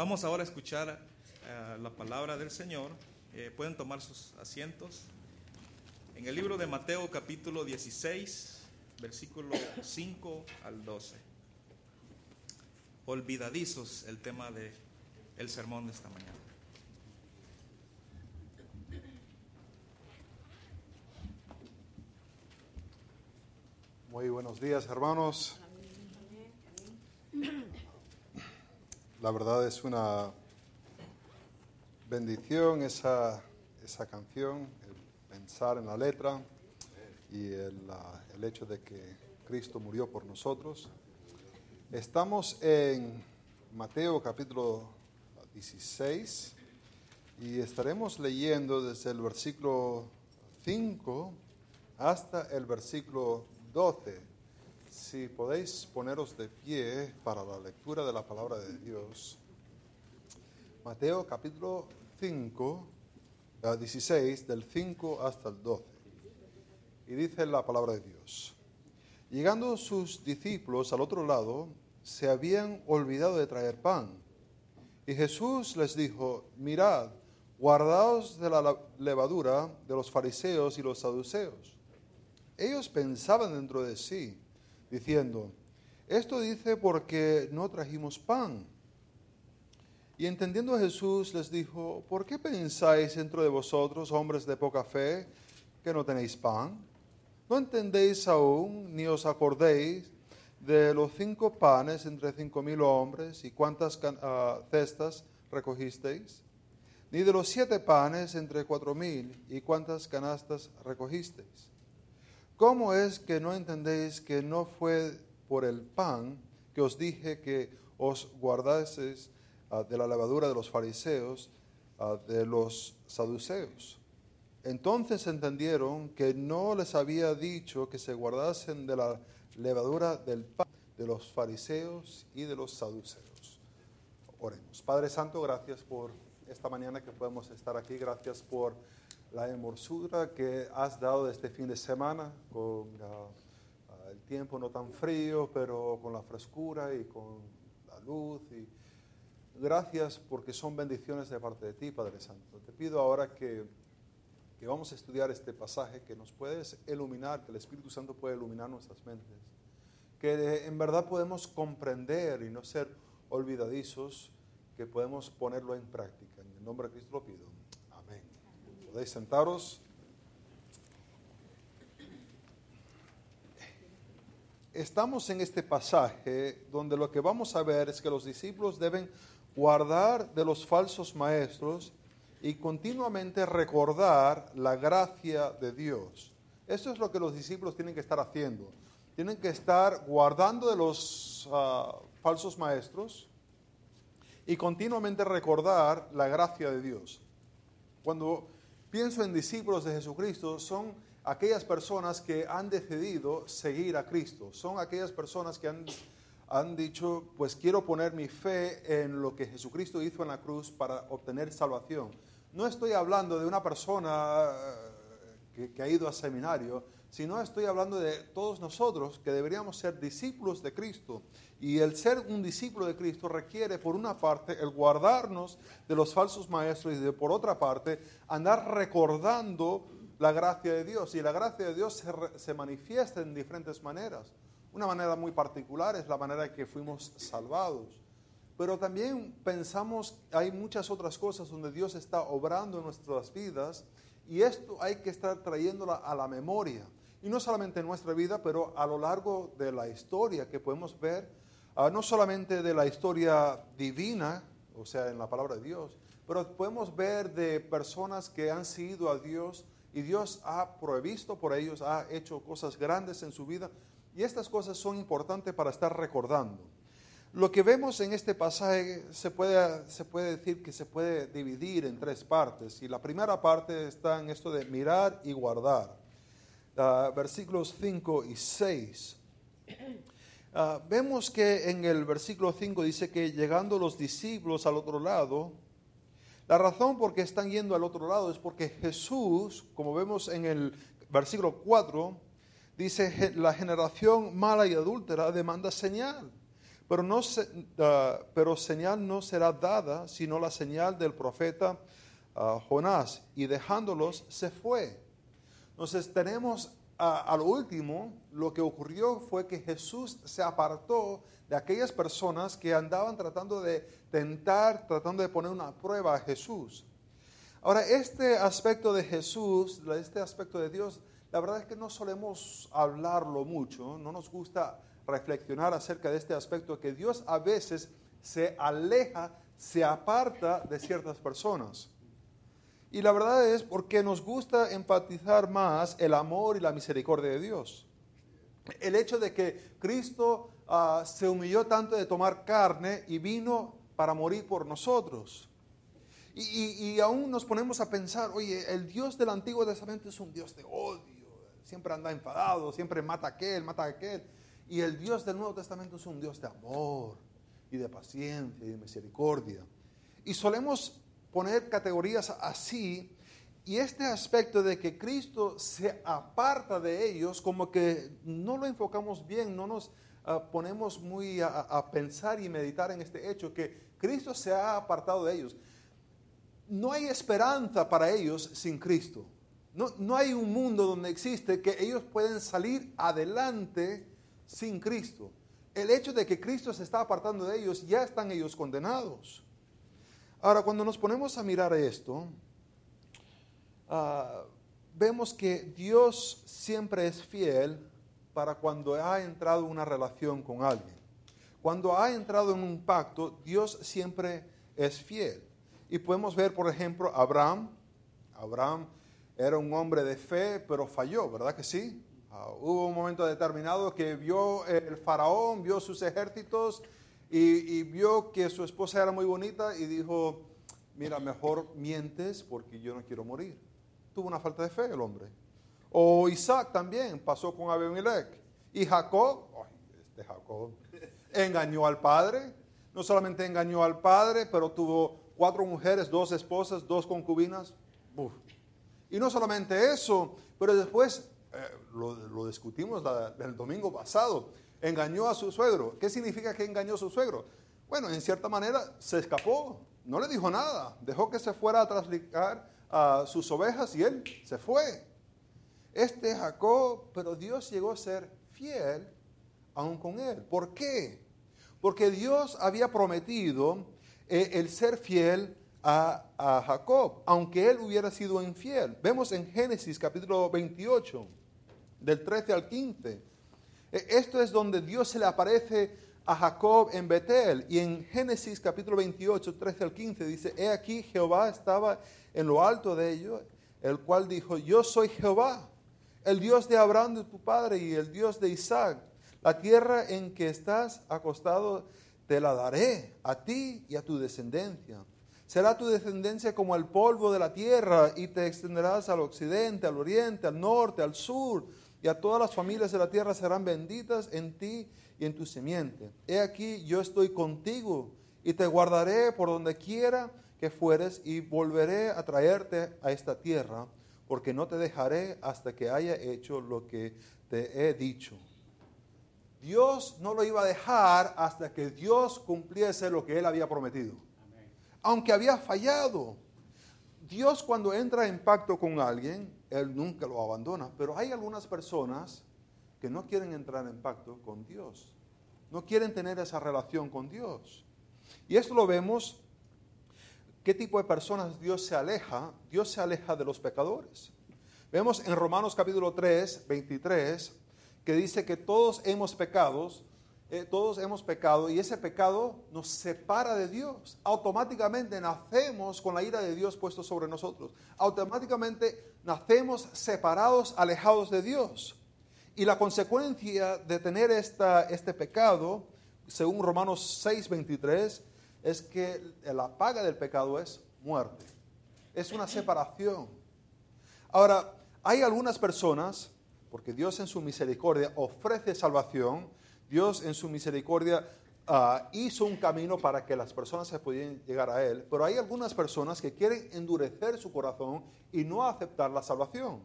Vamos ahora a escuchar eh, la palabra del Señor. Eh, pueden tomar sus asientos. En el libro de Mateo capítulo 16, versículo 5 al 12. Olvidadizos el tema de el sermón de esta mañana. Muy buenos días, hermanos. La verdad es una bendición esa, esa canción, el pensar en la letra y el, el hecho de que Cristo murió por nosotros. Estamos en Mateo capítulo 16 y estaremos leyendo desde el versículo 5 hasta el versículo 12. Si podéis poneros de pie para la lectura de la palabra de Dios. Mateo capítulo 5, eh, 16, del 5 hasta el 12. Y dice la palabra de Dios. Llegando sus discípulos al otro lado, se habían olvidado de traer pan. Y Jesús les dijo, mirad, guardaos de la levadura de los fariseos y los saduceos. Ellos pensaban dentro de sí, diciendo, esto dice porque no trajimos pan. Y entendiendo Jesús les dijo, ¿por qué pensáis dentro de vosotros, hombres de poca fe, que no tenéis pan? ¿No entendéis aún, ni os acordéis de los cinco panes entre cinco mil hombres y cuántas uh, cestas recogisteis? Ni de los siete panes entre cuatro mil y cuántas canastas recogisteis? ¿Cómo es que no entendéis que no fue por el pan que os dije que os guardaseis uh, de la levadura de los fariseos, uh, de los saduceos? Entonces entendieron que no les había dicho que se guardasen de la levadura del pan de los fariseos y de los saduceos. Oremos. Padre Santo, gracias por esta mañana que podemos estar aquí. Gracias por la hermosura que has dado este fin de semana con uh, el tiempo no tan frío, pero con la frescura y con la luz. Y gracias porque son bendiciones de parte de ti, Padre Santo. Te pido ahora que, que vamos a estudiar este pasaje, que nos puedes iluminar, que el Espíritu Santo pueda iluminar nuestras mentes, que en verdad podemos comprender y no ser olvidadizos, que podemos ponerlo en práctica. En el nombre de Cristo lo pido. Podéis sentaros. Estamos en este pasaje donde lo que vamos a ver es que los discípulos deben guardar de los falsos maestros y continuamente recordar la gracia de Dios. Esto es lo que los discípulos tienen que estar haciendo. Tienen que estar guardando de los uh, falsos maestros y continuamente recordar la gracia de Dios. Cuando pienso en discípulos de Jesucristo, son aquellas personas que han decidido seguir a Cristo, son aquellas personas que han, han dicho, pues quiero poner mi fe en lo que Jesucristo hizo en la cruz para obtener salvación. No estoy hablando de una persona que, que ha ido a seminario, sino estoy hablando de todos nosotros que deberíamos ser discípulos de Cristo. Y el ser un discípulo de Cristo requiere, por una parte, el guardarnos de los falsos maestros y de, por otra parte, andar recordando la gracia de Dios. Y la gracia de Dios se, se manifiesta en diferentes maneras. Una manera muy particular es la manera en que fuimos salvados. Pero también pensamos, hay muchas otras cosas donde Dios está obrando en nuestras vidas y esto hay que estar trayéndola a la memoria. Y no solamente en nuestra vida, pero a lo largo de la historia que podemos ver, uh, no solamente de la historia divina, o sea, en la palabra de Dios, pero podemos ver de personas que han seguido a Dios y Dios ha provisto por ellos, ha hecho cosas grandes en su vida. Y estas cosas son importantes para estar recordando. Lo que vemos en este pasaje se puede, se puede decir que se puede dividir en tres partes. Y la primera parte está en esto de mirar y guardar. Uh, versículos 5 y 6. Uh, vemos que en el versículo 5 dice que llegando los discípulos al otro lado, la razón por qué están yendo al otro lado es porque Jesús, como vemos en el versículo 4, dice, la generación mala y adúltera demanda señal, pero, no se- ah, pero señal no será dada sino la señal del profeta ah, Jonás, y dejándolos se fue. Entonces tenemos ah, al último, lo que ocurrió fue que Jesús se apartó de aquellas personas que andaban tratando de tentar, tratando de poner una prueba a Jesús. Ahora, este aspecto de Jesús, este aspecto de Dios, la verdad es que no solemos hablarlo mucho, no nos gusta reflexionar acerca de este aspecto, que Dios a veces se aleja, se aparta de ciertas personas. Y la verdad es porque nos gusta empatizar más el amor y la misericordia de Dios. El hecho de que Cristo ah, se humilló tanto de tomar carne y vino para morir por nosotros. Y, y- aún nos ponemos a pensar, oye, el Dios del Antiguo Testamento es un Dios de odio, siempre anda enfadado, siempre mata a aquel, mata a aquel. Y el Dios del Nuevo Testamento es un Dios de amor y de paciencia y de misericordia. Y solemos poner categorías así, y este aspecto de que Cristo se aparta de ellos, como que no lo enfocamos bien, no nos ah, ponemos muy a, a pensar y meditar en este hecho, que Cristo se ha apartado de ellos no hay esperanza para ellos sin Cristo. No, no hay un mundo donde existe que ellos pueden salir adelante sin Cristo. El hecho de que Cristo se está apartando de ellos, ya están ellos condenados. Ahora, cuando nos ponemos a mirar esto, ah, vemos que Dios siempre es fiel para cuando ha entrado en una relación con alguien. Cuando ha entrado en un pacto, Dios siempre es fiel. Y podemos ver, por ejemplo, Abraham. Abraham era un hombre de fe, pero falló, ¿verdad que sí? Ah, hubo un momento determinado que vio el faraón, vio sus ejércitos y, vio que su esposa era muy bonita y dijo, mira, mejor mientes porque yo no quiero morir. Tuvo una falta de fe el hombre. O Isaac también pasó con Abimelech. Y Jacob, este Jacob, engañó al padre. No solamente engañó al padre, pero tuvo cuatro mujeres, dos esposas, dos concubinas. Y no solamente eso, pero después, eh, lo, lo discutimos el domingo pasado, engañó a su suegro. ¿Qué significa que engañó a su suegro? Bueno, en cierta manera se escapó, no le dijo nada, dejó que se fuera a traslicar a sus ovejas y él se fue. Este Jacob, pero Dios llegó a ser fiel aún con él. ¿Por qué? Porque Dios había prometido eh, el ser fiel a, a Jacob, aunque él hubiera sido infiel. Vemos en Génesis capítulo 28, del 13 al 15. Eh, Esto es donde Dios se le aparece a Jacob en Betel. Y en Génesis capítulo 28, 13 al 15 dice, He aquí Jehová estaba en lo alto de ellos, el cual dijo, Yo soy Jehová, el Dios de Abraham tu padre y el Dios de Isaac. La tierra en que estás acostado te la daré a ti y a tu descendencia. Será tu descendencia como el polvo de la tierra y te extenderás al occidente, al oriente, al norte, al sur, y a todas las familias de la tierra serán benditas en ti y en tu simiente. He aquí, yo estoy contigo y te guardaré por donde quiera que fueres y volveré a traerte a esta tierra, porque no te dejaré hasta que haya hecho lo que te he dicho. Dios no lo iba a dejar hasta que Dios cumpliese lo que él había prometido. Aunque había fallado. Dios cuando entra en pacto con alguien, él nunca lo abandona. Pero hay algunas personas que no quieren entrar en pacto con Dios. No quieren tener esa relación con Dios. Y esto lo vemos, qué tipo de personas Dios se aleja. Dios se aleja de los pecadores. Vemos en Romanos capítulo 3, 23, que dice que todos hemos pecados, eh, todos hemos pecado y ese pecado nos separa de Dios. Automáticamente nacemos con la ira de Dios puesto sobre nosotros. Automáticamente nacemos separados, alejados de Dios. Y la consecuencia de tener esta, este pecado, según Romanos 6, 23, es que la paga del pecado es muerte. Es una separación. Ahora, hay algunas personas, porque Dios en su misericordia ofrece salvación, Dios en su misericordia ah, hizo un camino para que las personas se pudieran llegar a Él, pero hay algunas personas que quieren endurecer su corazón y no aceptar la salvación.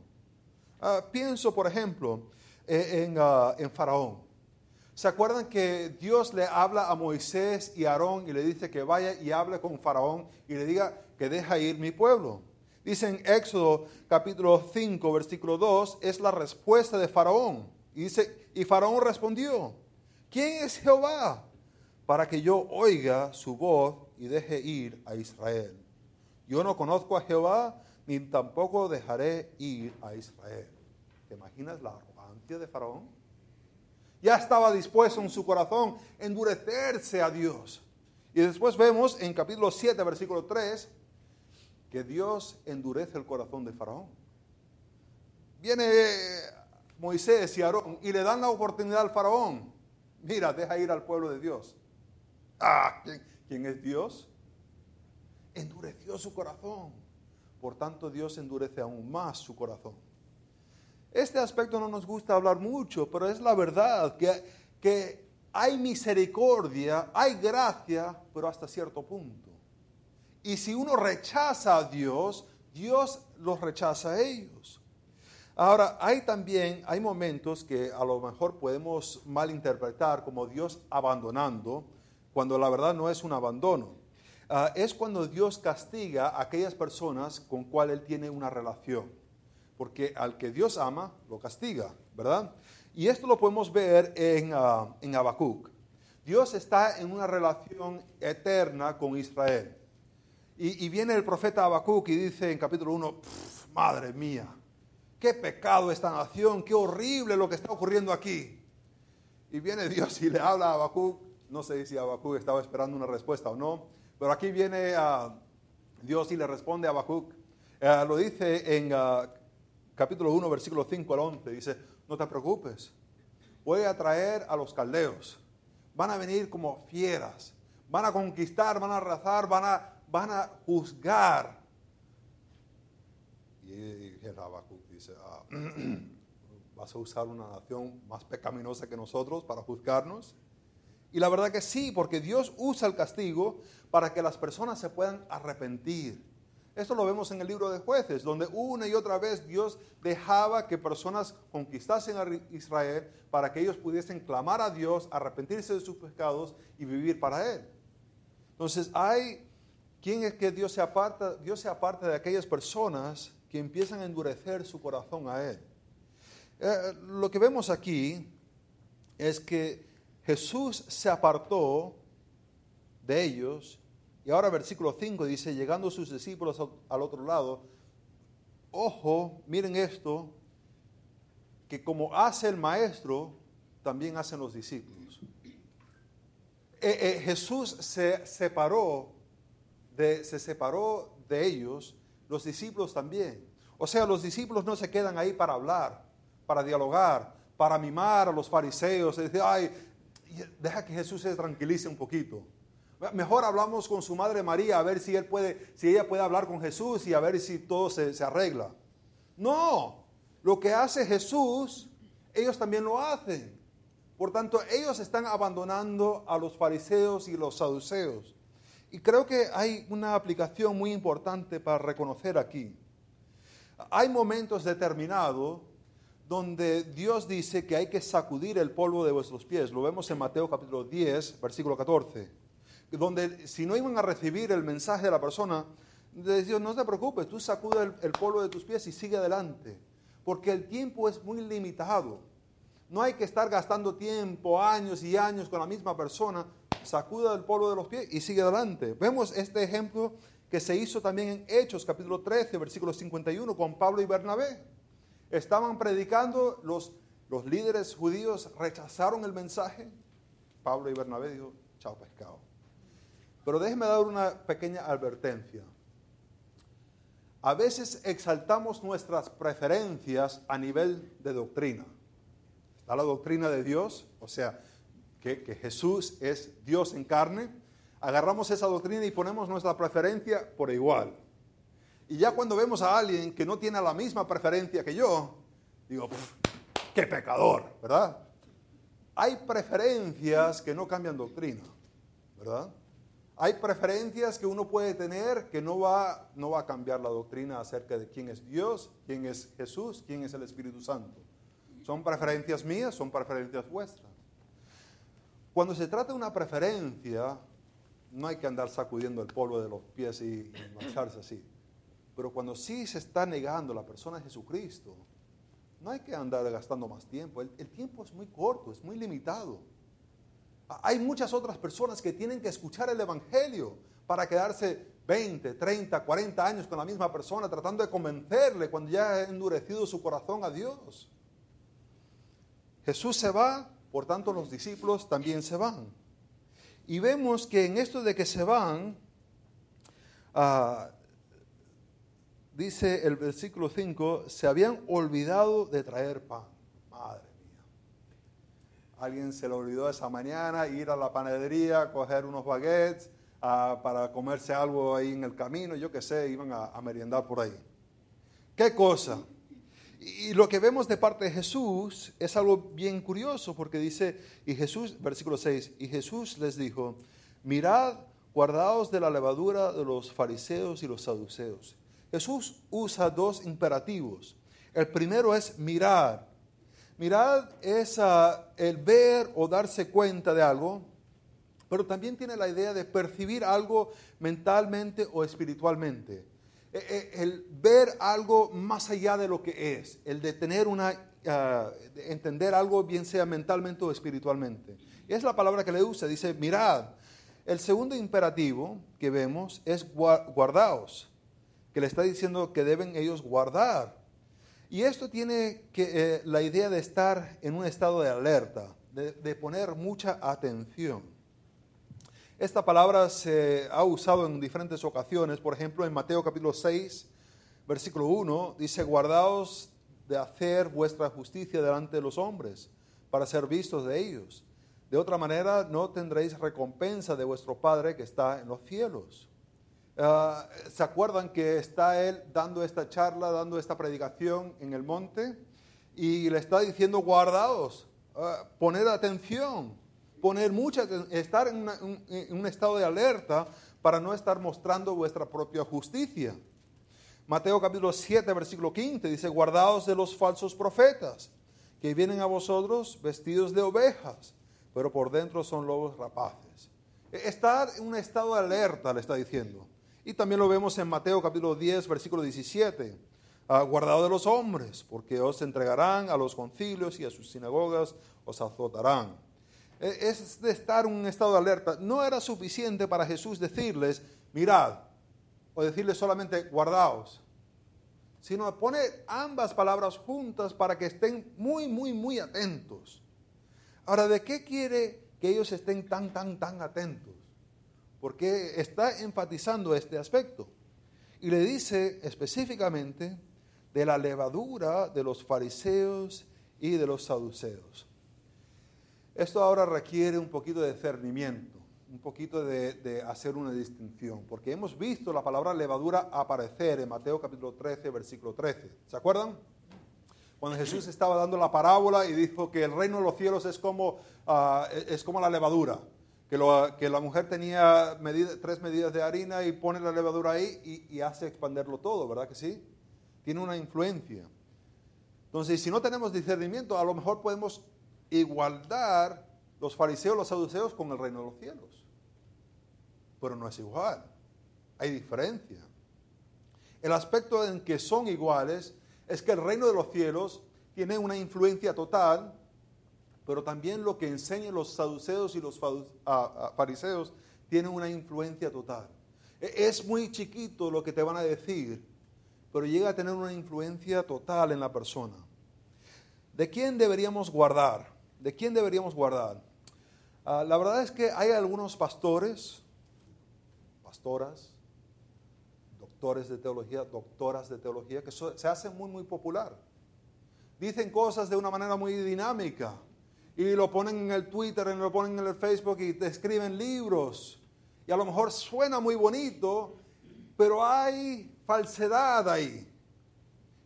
Ah, pienso, por ejemplo, en, ah, en Faraón. ¿Se acuerdan que Dios le habla a Moisés y a Aarón y le dice que vaya y hable con Faraón y le diga que deja ir mi pueblo? Dice en Éxodo capítulo 5, versículo 2, es la respuesta de Faraón. Y dice, y Faraón respondió, ¿quién es Jehová para que yo oiga su voz y deje ir a Israel? Yo no conozco a Jehová, ni tampoco dejaré ir a Israel. ¿Te imaginas la arrogancia de Faraón? ya estaba dispuesto en su corazón endurecerse a Dios. Y después vemos en capítulo 7, versículo 3, que Dios endurece el corazón de Faraón. Viene Moisés y Aarón y le dan la oportunidad al Faraón. Mira, deja ir al pueblo de Dios. Ah, ¿quién, quién es Dios? Endureció su corazón. Por tanto, Dios endurece aún más su corazón. Este aspecto no nos gusta hablar mucho, pero es la verdad, que, que hay misericordia, hay gracia, pero hasta cierto punto. Y si uno rechaza a Dios, Dios los rechaza a ellos. Ahora, hay también, hay momentos que a lo mejor podemos malinterpretar como Dios abandonando, cuando la verdad no es un abandono. Ah, es cuando Dios castiga a aquellas personas con cuales Él tiene una relación porque al que Dios ama, lo castiga, ¿verdad? Y esto lo podemos ver en, uh, en Habacuc. Dios está en una relación eterna con Israel. Y, viene el profeta Habacuc y dice en capítulo 1, madre mía, qué pecado esta nación, qué horrible lo que está ocurriendo aquí. Y viene Dios y le habla a Habacuc, no sé si Habacuc estaba esperando una respuesta o no, pero aquí viene uh, Dios y le responde a Habacuc. Uh, lo dice en capítulo 1, versículo 5 al 11, dice, no te preocupes, voy a traer a los caldeos, van a venir como fieras, van a conquistar, van a arrasar, van a, van a juzgar. Y el Habacuc ah, ¿vas a usar una nación más pecaminosa que nosotros para juzgarnos? Y la verdad que sí, porque Dios usa el castigo para que las personas se puedan arrepentir esto lo vemos en el libro de jueces, donde una y otra vez Dios dejaba que personas conquistasen a Israel para que ellos pudiesen clamar a Dios, arrepentirse de sus pecados y vivir para Él. Entonces hay, ¿quién es que Dios se aparta? Dios se aparta de aquellas personas que empiezan a endurecer su corazón a Él. Eh, lo que vemos aquí es que Jesús se apartó de ellos y ahora versículo 5 dice, llegando sus discípulos al otro lado, ojo, miren esto, que como hace el maestro, también hacen los discípulos. Eh, eh, Jesús se separó, de, se separó de ellos, los discípulos también. O sea, los discípulos no se quedan ahí para hablar, para dialogar, para mimar a los fariseos, decir, ay, deja que Jesús se tranquilice un poquito. Mejor hablamos con su madre María a ver si, él puede, si ella puede hablar con Jesús y a ver si todo se, se arregla. No, lo que hace Jesús, ellos también lo hacen. Por tanto, ellos están abandonando a los fariseos y los saduceos. Y creo que hay una aplicación muy importante para reconocer aquí. Hay momentos determinados donde Dios dice que hay que sacudir el polvo de vuestros pies. Lo vemos en Mateo capítulo 10, versículo 14 donde si no iban a recibir el mensaje de la persona, Dios, no te preocupes, tú sacude el, el, polvo de tus pies y sigue adelante, porque el tiempo es muy limitado. No hay que estar gastando tiempo, años y años con la misma persona, sacuda el polvo de los pies y sigue adelante. Vemos este ejemplo que se hizo también en Hechos, capítulo 13, versículo 51, con Pablo y Bernabé. Estaban predicando, los, los líderes judíos rechazaron el mensaje. Pablo y Bernabé dijo, chao pescado. Pero déjeme dar una pequeña advertencia. A veces exaltamos nuestras preferencias a nivel de doctrina. Está la doctrina de Dios, o sea, que, que, Jesús es Dios en carne. Agarramos esa doctrina y ponemos nuestra preferencia por igual. Y ya cuando vemos a alguien que no tiene la misma preferencia que yo, digo, qué pecador, ¿verdad? Hay preferencias que no cambian doctrina, ¿verdad? Hay preferencias que uno puede tener que no va, no va a cambiar la doctrina acerca de quién es Dios, quién es Jesús, quién es el Espíritu Santo. Son preferencias mías, son preferencias vuestras. Cuando se trata de una preferencia, no hay que andar sacudiendo el polvo de los pies y, marcharse así. Pero cuando sí se está negando la persona de Jesucristo, no hay que andar gastando más tiempo. El, el, tiempo es muy corto, es muy limitado. Hay muchas otras personas que tienen que escuchar el Evangelio para quedarse 20, 30, 40 años con la misma persona tratando de convencerle cuando ya ha endurecido su corazón a Dios. Jesús se va, por tanto los discípulos también se van. Y vemos que en esto de que se van, uh, dice el versículo 5, se habían olvidado de traer pan. Madre mía. Alguien se le olvidó esa mañana ir a la panadería, coger unos baguettes uh, para comerse algo ahí en el camino, yo qué sé, iban a, a meriendar por ahí. ¿Qué cosa? Y lo que vemos de parte de Jesús es algo bien curioso porque dice, y Jesús, versículo 6, y Jesús les dijo, mirad, guardaos de la levadura de los fariseos y los saduceos. Jesús usa dos imperativos. El primero es mirar. Mirad es uh, el ver o darse cuenta de algo, pero también tiene la idea de percibir algo mentalmente o espiritualmente el ver algo más allá de lo que es, el de tener una, uh, de entender algo bien sea mentalmente o espiritualmente. Es la palabra que le usa, dice, mirad. El segundo imperativo que vemos es guardaos, que le está diciendo que deben ellos guardar. Y esto tiene que, eh, la idea de estar en un estado de alerta, de poner mucha atención. Esta palabra se ha usado en diferentes ocasiones, por ejemplo en Mateo capítulo 6, versículo 1, dice, guardaos de hacer vuestra justicia delante de los hombres, para ser vistos de ellos. De otra manera, no tendréis recompensa de vuestro Padre que está en los cielos. Uh, ¿Se acuerdan que está él dando esta charla, dando esta predicación en el monte? Y le está diciendo, guardaos, uh, poned atención, poner mucha, estar en, un estado de alerta para no estar mostrando vuestra propia justicia. Mateo capítulo 7, versículo 15 dice, guardaos de los falsos profetas, que vienen a vosotros vestidos de ovejas, pero por dentro son lobos rapaces. E, estar en un estado de alerta, le está diciendo. Y también lo vemos en Mateo capítulo 10, versículo 17. Ah, guardado de los hombres, porque os entregarán a los concilios y a sus sinagogas os azotarán es de estar en un estado de alerta. No era suficiente para Jesús decirles, mirad, o decirles solamente, guardaos, sino poner ambas palabras juntas para que estén muy, muy, muy atentos. Ahora, ¿de qué quiere que ellos estén tan, tan, tan atentos? Porque está enfatizando este aspecto. Y le dice específicamente de la levadura de los fariseos y de los saduceos. Esto ahora requiere un poquito de discernimiento, un poquito de, hacer una distinción, porque hemos visto la palabra levadura aparecer en Mateo capítulo 13, versículo 13. ¿Se acuerdan? Cuando Jesús estaba dando la parábola y dijo que el reino de los cielos es como, uh, es como la levadura, que, la mujer tenía tres medidas de harina y pone la levadura ahí y, y hace expanderlo todo, ¿verdad que sí? Tiene una influencia. Entonces, si no tenemos discernimiento, a lo mejor podemos igualdar los fariseos, los saduceos con el reino de los cielos. Pero no es igual. Hay diferencia. El aspecto en que son iguales es que el reino de los cielos tiene una influencia total, pero también lo que enseñan los saduceos y los fariseos tiene una influencia total. E-, es muy chiquito lo que te van a decir, pero llega a tener una influencia total en la persona. ¿De quién deberíamos guardar? ¿De quién deberíamos guardar? Uh, la verdad es que hay algunos pastores, pastoras, doctores de teología, doctoras de teología, que se hacen muy, muy popular. Dicen cosas de una manera muy dinámica y lo ponen en el Twitter, y lo ponen en el Facebook y te escriben libros. Y a lo mejor suena muy bonito, pero hay falsedad ahí.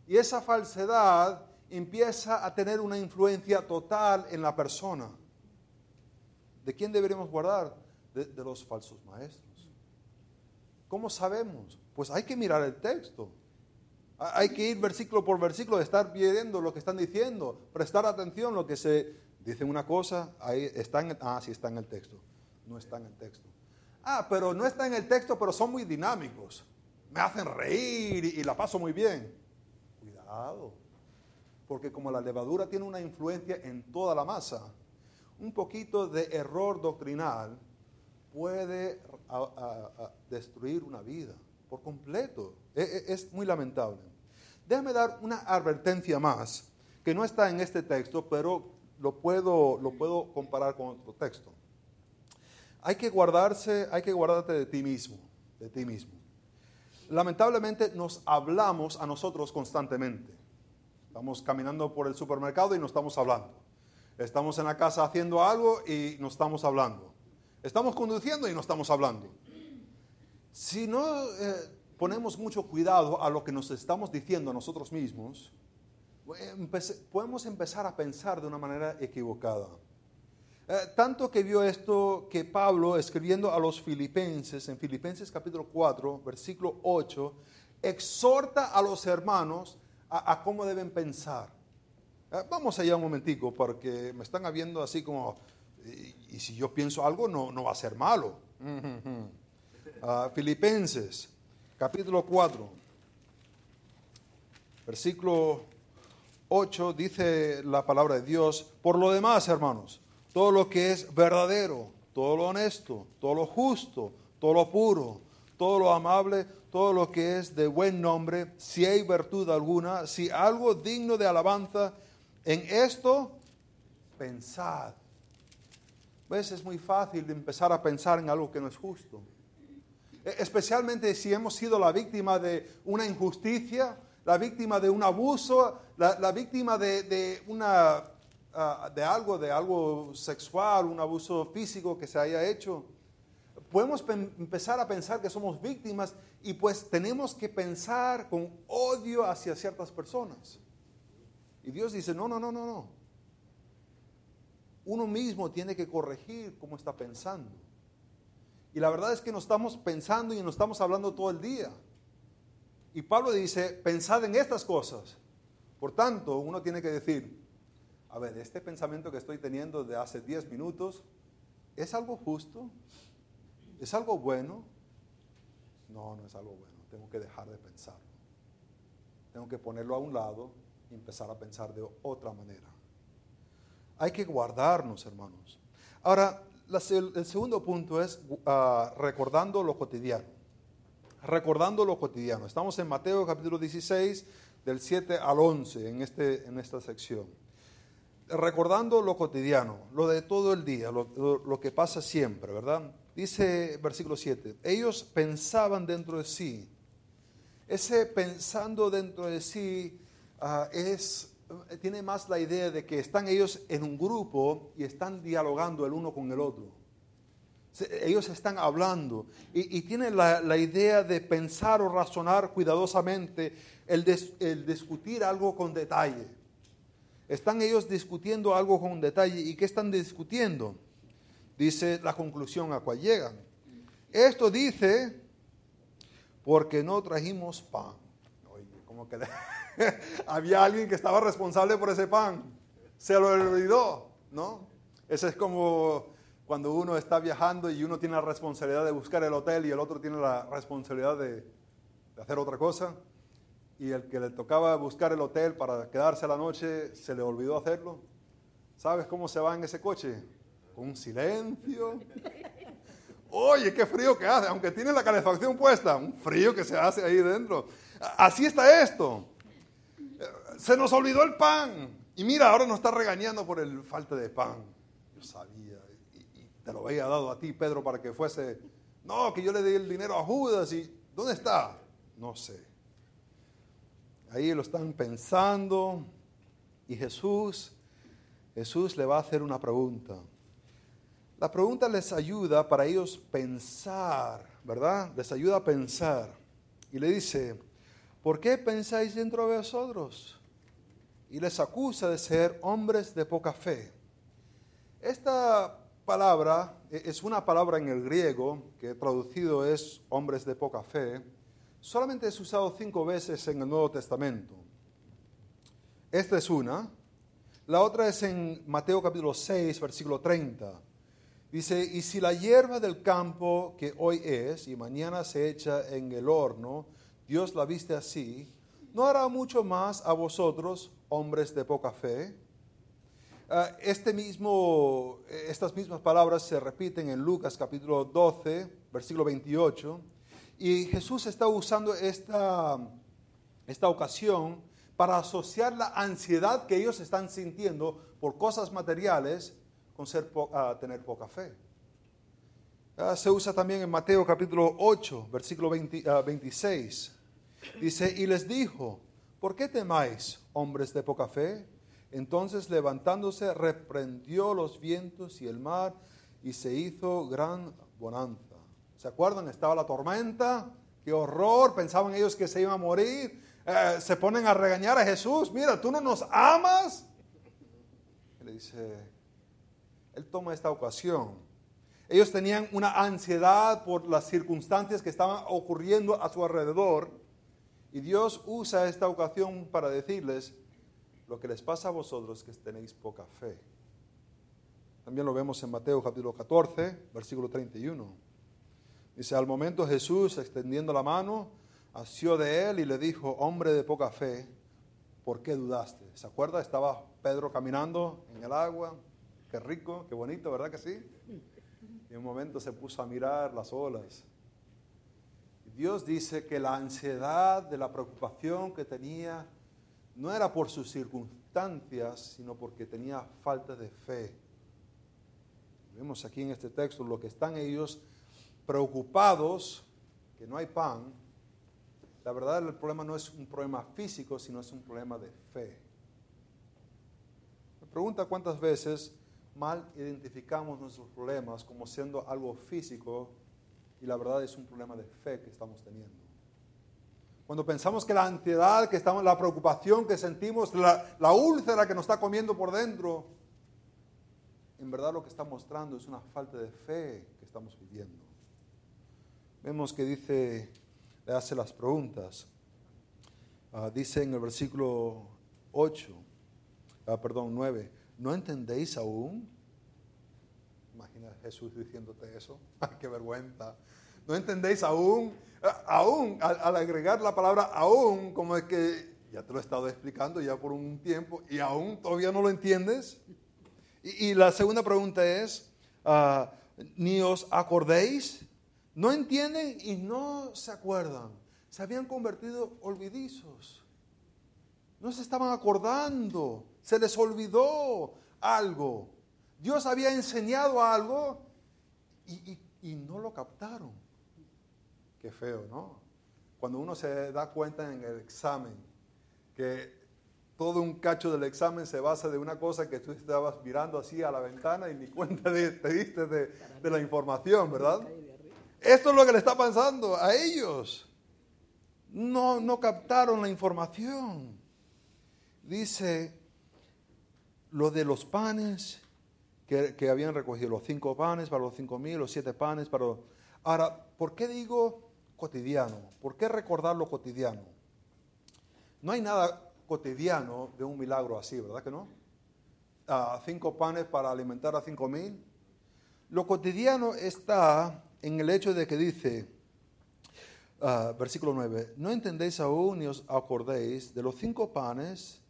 Y esa falsedad empieza a tener una influencia total en la persona. ¿De quién deberíamos guardar? De, los falsos maestros. ¿Cómo sabemos? Pues hay que mirar el texto. Hay que ir versículo por versículo, estar viendo lo que están diciendo, prestar atención a lo que se Dicen una cosa, ahí está en, ah, sí está en el texto. No está en el texto. Ah, pero no está en el texto, pero son muy dinámicos. Me hacen reír y la paso muy bien. Cuidado, porque como la levadura tiene una influencia en toda la masa, un poquito de error doctrinal puede destruir una vida por completo. E- e- Es muy lamentable. Déjame dar una advertencia más, que no está en este texto, pero lo puedo, lo puedo comparar con otro texto. Hay que guardarse, hay que guardarte de ti mismo, de ti mismo. Lamentablemente nos hablamos a nosotros constantemente. Estamos caminando por el supermercado y nos estamos hablando. Estamos en la casa haciendo algo y nos estamos hablando. Estamos conduciendo y nos estamos hablando. Si no eh, ponemos mucho cuidado a lo que nos estamos diciendo a nosotros mismos, eh, empece- podemos empezar a pensar de una manera equivocada. Eh, tanto que vio esto que Pablo, escribiendo a los filipenses, en Filipenses capítulo 4, versículo 8, exhorta a los hermanos a, a cómo deben pensar. Eh, vamos allá un momentico, porque me están viendo así como, y, y si yo pienso algo no, no va a ser malo. Ah, Filipenses, capítulo 4, versículo 8, dice la palabra de Dios, por lo demás, hermanos, todo lo que es verdadero, todo lo honesto, todo lo justo, todo lo puro, todo lo amable, todo lo que es de buen nombre, si hay virtud alguna, si algo digno de alabanza, en esto pensad. ¿Ves? Es muy fácil empezar a pensar en algo que no es justo. E- Especialmente si hemos sido la víctima de una injusticia, la víctima de un abuso, la, la víctima de, de una, ah, de algo, de algo sexual, un abuso físico que se haya hecho. Podemos empezar a pensar que somos víctimas y pues tenemos que pensar con odio hacia ciertas personas. Y Dios dice, no, no, no, no, no. Uno mismo tiene que corregir cómo está pensando. Y la verdad es que nos estamos pensando y nos estamos hablando todo el día. Y Pablo dice, pensad en estas cosas. Por tanto, uno tiene que decir, a ver, este pensamiento que estoy teniendo de hace 10 minutos, ¿es algo justo? ¿Es algo bueno? No, no es algo bueno. Tengo que dejar de pensarlo. Tengo que ponerlo a un lado y empezar a pensar de otra manera. Hay que guardarnos, hermanos. Ahora, el segundo punto es ah, recordando lo cotidiano. Recordando lo cotidiano. Estamos en Mateo capítulo 16, del 7 al 11, en, este, en esta sección. Recordando lo cotidiano, lo de todo el día, lo que pasa siempre, ¿verdad? Dice versículo 7, ellos pensaban dentro de sí. Ese pensando dentro de sí ah, es, tiene más la idea de que están ellos en un grupo y están dialogando el uno con el otro. Ellos están hablando y, tienen la, idea de pensar o razonar cuidadosamente, el, el discutir algo con detalle. Están ellos discutiendo algo con detalle. ¿Y qué están discutiendo? Dice la conclusión a cual llegan. Esto dice, porque no trajimos pan. Oye, como que había alguien que estaba responsable por ese pan. Se lo olvidó, ¿no? Ese es como cuando uno está viajando y uno tiene la responsabilidad de buscar el hotel y el otro tiene la responsabilidad de, de hacer otra cosa. Y el que le tocaba buscar el hotel para quedarse la noche se le olvidó hacerlo. ¿Sabes cómo se va en ese coche? Un silencio. Oye, qué frío que hace, aunque tiene la calefacción puesta, un frío que se hace ahí dentro. Así está esto. Se nos olvidó el pan. Y mira, ahora nos está regañando por el falta de pan. Yo sabía. Y, y te lo había dado a ti, Pedro, para que fuese. No, que yo le di el dinero a Judas. ¿Y dónde está? No sé. Ahí lo están pensando. Y Jesús, Jesús le va a hacer una pregunta. La pregunta les ayuda para ellos pensar, ¿verdad? Les ayuda a pensar. Y le dice, ¿por qué pensáis dentro de vosotros? Y les acusa de ser hombres de poca fe. Esta palabra e- es una palabra en el griego que traducido es hombres de poca fe. Solamente es usado cinco veces en el Nuevo Testamento. Esta es una. La otra es en Mateo capítulo 6, versículo 30. Dice, y si la hierba del campo que hoy es y mañana se echa en el horno, Dios la viste así, ¿no hará mucho más a vosotros, hombres de poca fe? Ah, este mismo, estas mismas palabras se repiten en Lucas capítulo 12, versículo 28, y Jesús está usando esta, esta ocasión para asociar la ansiedad que ellos están sintiendo por cosas materiales con ser ah, tener poca fe. Ah, se usa también en Mateo capítulo 8, versículo 26. Dice, y les dijo, ¿por qué temáis, hombres de poca fe? Entonces levantándose reprendió los vientos y el mar y se hizo gran bonanza. ¿Se acuerdan? Estaba la tormenta, qué horror, pensaban ellos que se iban a morir. Eh, se ponen a regañar a Jesús, mira, tú no nos amas. Le dice, él toma esta ocasión. Ellos tenían una ansiedad por las circunstancias que estaban ocurriendo a su alrededor. Y Dios usa esta ocasión para decirles, lo que les pasa a vosotros que tenéis poca fe. También lo vemos en Mateo capítulo 14, versículo 31. Dice, al momento Jesús, extendiendo la mano, asió de él y le dijo, hombre de poca fe, ¿por qué dudaste? ¿Se acuerda? Estaba Pedro caminando en el agua, qué rico, qué bonito, ¿verdad que sí? Y un momento se puso a mirar las olas. Dios dice que la ansiedad de la preocupación que tenía no era por sus circunstancias, sino porque tenía falta de fe. Vemos aquí en este texto lo que están ellos preocupados, que no hay pan. La verdad el problema no es un problema físico, sino es un problema de fe. Me pregunta cuántas veces mal identificamos nuestros problemas como siendo algo físico y la verdad es un problema de fe que estamos teniendo. Cuando pensamos que la ansiedad, que estamos, la preocupación que sentimos, la, úlcera que nos está comiendo por dentro, en verdad lo que está mostrando es una falta de fe que estamos viviendo. Vemos que dice, le hace las preguntas. Ah, dice en el versículo 8, ah, perdón, 9, ¿no entendéis aún? Imagina Jesús diciéndote eso. ¡Ay, qué vergüenza! ¿No entendéis aún? aún, al, agregar la palabra aún, como es que ya te lo he estado explicando ya por un tiempo y aún todavía no lo entiendes. Y, la segunda pregunta es, ah, ni os acordéis, no entienden y no se acuerdan. Se habían convertido olvidizos. No se estaban acordando, se les olvidó algo. Dios había enseñado algo y no lo captaron. Qué feo, ¿no? Cuando uno se da cuenta en el examen que todo un cacho del examen se basa de una cosa que tú estabas mirando así a la ventana y ni cuenta te diste de, de la información, ¿verdad? Esto es lo que le está pasando a ellos. No, no captaron la información. Dice lo de los panes que, habían recogido, los cinco panes para los cinco mil, los siete panes para los... Ahora, ¿por qué digo cotidiano. ¿Por qué recordar lo cotidiano? No hay nada cotidiano de un milagro así, ¿verdad que no? cinco panes para alimentar a cinco mil. Lo cotidiano está en el hecho de que dice, ah, versículo 9, no entendéis aún ni os acordéis de los cinco panes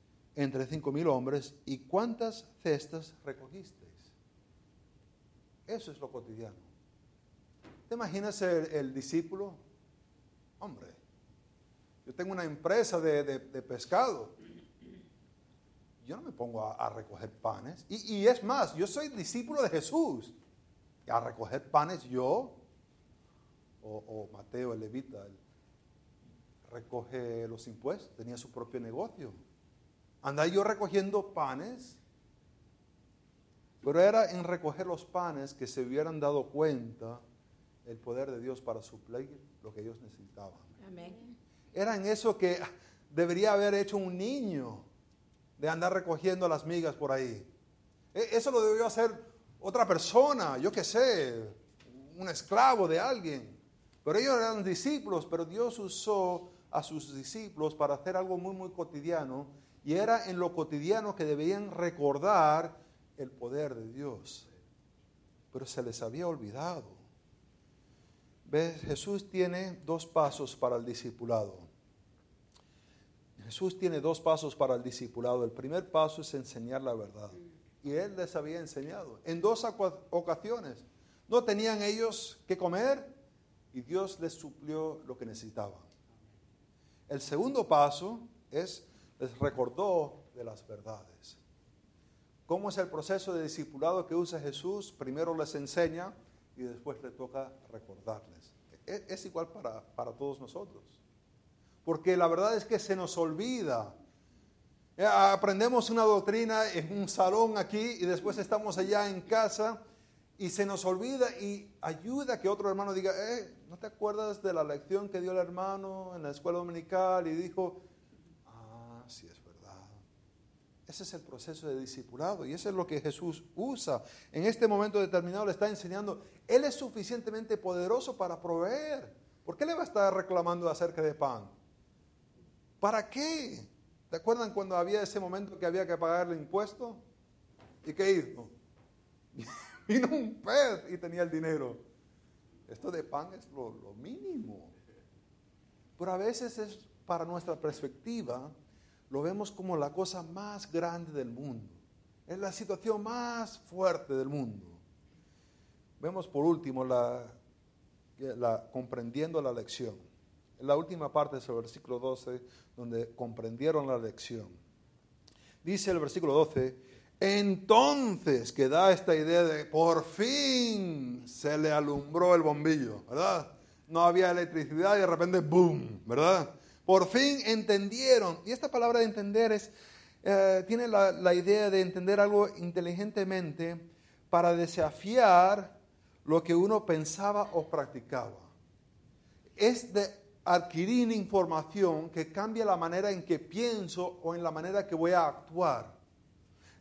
entre cinco mil hombres y cuántas cestas recogisteis. Eso es lo cotidiano. ¿Te imaginas el discípulo Hombre, yo tengo una empresa de, pescado. Yo no me pongo a, recoger panes. Y, es más, yo soy discípulo de Jesús. Y a recoger panes yo, o, Mateo el levita, recoge los impuestos, tenía su propio negocio. Andaba yo recogiendo panes, pero era en recoger los panes que se hubieran dado cuenta el poder de Dios para suplir lo que ellos necesitaban. Era en eso que debería haber hecho un niño de andar recogiendo las migas por ahí. E, eso lo debió hacer otra persona, yo qué sé, un esclavo de alguien. Pero ellos eran discípulos, pero Dios usó a sus discípulos para hacer algo muy, muy cotidiano y era en lo cotidiano que debían recordar el poder de Dios. Pero se les había olvidado. ¿Ves? Jesús tiene dos pasos para el discipulado. Jesús tiene dos pasos para el discipulado. El primer paso es enseñar la verdad. Y Él les había enseñado en dos ocasiones. No tenían ellos que comer y Dios les suplió lo que necesitaban. El segundo paso es, les recordó de las verdades. ¿Cómo es el proceso de discipulado que usa Jesús? Primero les enseña y después le toca recordarles. Es, es igual para, para todos nosotros. Porque la verdad es que se nos olvida. Eh, aprendemos una doctrina en un salón aquí y después estamos allá en casa y se nos olvida y ayuda que otro hermano diga, eh, ¿no te acuerdas de la lección que dio el hermano en la escuela dominical? Y dijo, sí es verdad. Ese es el proceso de discipulado y eso es lo que Jesús usa. En este momento determinado le está enseñando, Él es suficientemente poderoso para proveer. ¿Por qué le va a estar reclamando acerca de pan? ¿Para qué? ¿Te acuerdan cuando había ese momento que había que pagar el impuesto? ¿Y qué hizo? vino un pez y tenía el dinero. Esto de pan es lo, lo mínimo. Pero a veces es para nuestra perspectiva, lo vemos como la cosa más grande del mundo. Es la situación más fuerte del mundo. Vemos por último la, comprendiendo la lección. La última parte de ese versículo 12, donde comprendieron la lección. Dice el versículo 12, entonces que da esta idea de por fin se le alumbró el bombillo, ¿verdad? No había electricidad y de repente, ¡boom! ¿Verdad? Por fin entendieron. Y esta palabra de entender es, eh, tiene la, idea de entender algo inteligentemente para desafiar lo que uno pensaba o practicaba. Es de adquirir información que cambia la manera en que pienso o en la manera que voy a actuar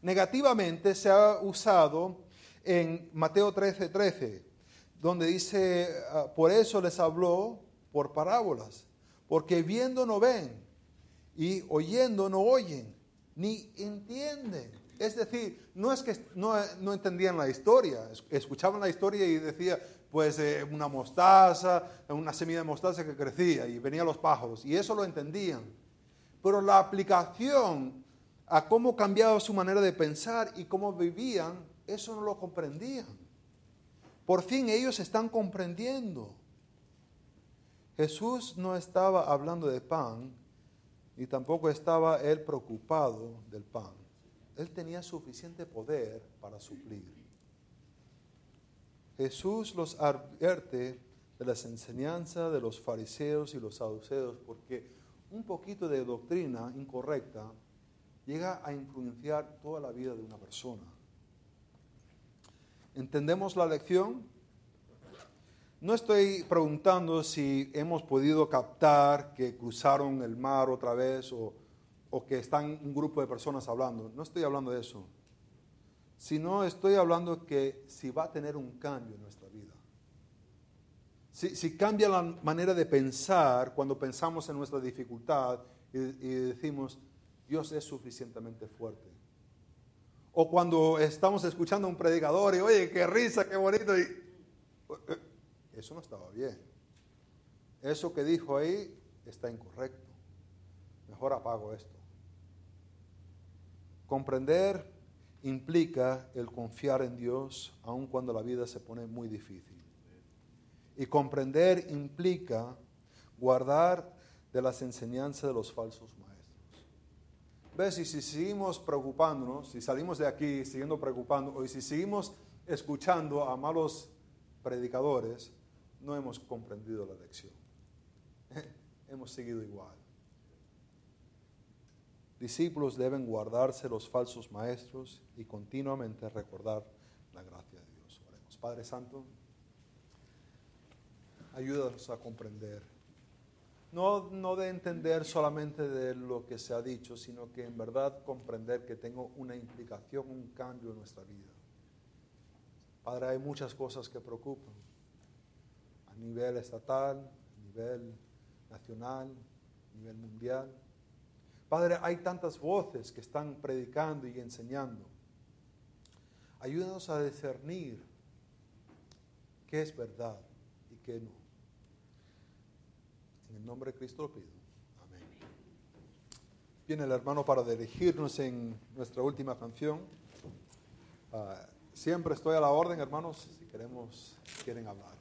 negativamente se ha usado en Mateo 13:13, 13, donde dice, ah, por eso les habló por parábolas, porque viendo no ven y oyendo no oyen, ni entienden. Es decir, no es que no, entendían la historia, escuchaban la historia y decía, pues eh, una mostaza, una semilla de mostaza que crecía y venían los pájaros, y eso lo entendían. Pero la aplicación a cómo cambiaba su manera de pensar y cómo vivían, eso no lo comprendían. Por fin ellos están comprendiendo. Jesús no estaba hablando de pan y tampoco estaba él preocupado del pan. Él tenía suficiente poder para suplir. Jesús los advierte de las enseñanzas de los fariseos y los saduceos porque un poquito de doctrina incorrecta llega a influenciar toda la vida de una persona. ¿Entendemos la lección? No estoy preguntando si hemos podido captar que cruzaron el mar otra vez o, que están un grupo de personas hablando. No estoy hablando de eso. Sino estoy hablando que si va a tener un cambio en nuestra vida. Si, cambia la manera de pensar cuando pensamos en nuestra dificultad y decimos, Dios es suficientemente fuerte. O cuando estamos escuchando a un predicador y, oye, qué risa, qué bonito. Y, eso no estaba bien. Eso que dijo ahí está incorrecto. Mejor apago esto. Comprender implica el confiar en Dios aun cuando la vida se pone muy difícil. Y comprender implica guardar de las enseñanzas de los falsos maestros. ¿Ves? Y si seguimos preocupándonos, si salimos de aquí siguiendo preocupando, o si seguimos escuchando a malos predicadores, no hemos comprendido la lección. hemos seguido igual. Discípulos deben guardarse los falsos maestros y continuamente recordar la gracia de Dios. Padre Santo, ayúdanos a comprender no, no de entender solamente de lo que se ha dicho, sino que en verdad comprender que tengo una implicación, un cambio en nuestra vida. Padre, hay muchas cosas que preocupan nivel estatal, nivel nacional, nivel mundial. Padre, hay tantas voces que están predicando y enseñando. Ayúdanos a discernir qué es verdad y qué no. En el nombre de Cristo lo pido. Amén. Viene el hermano para dirigirnos en nuestra última canción. Ah, siempre estoy a la orden, hermanos, si queremos, quieren hablar.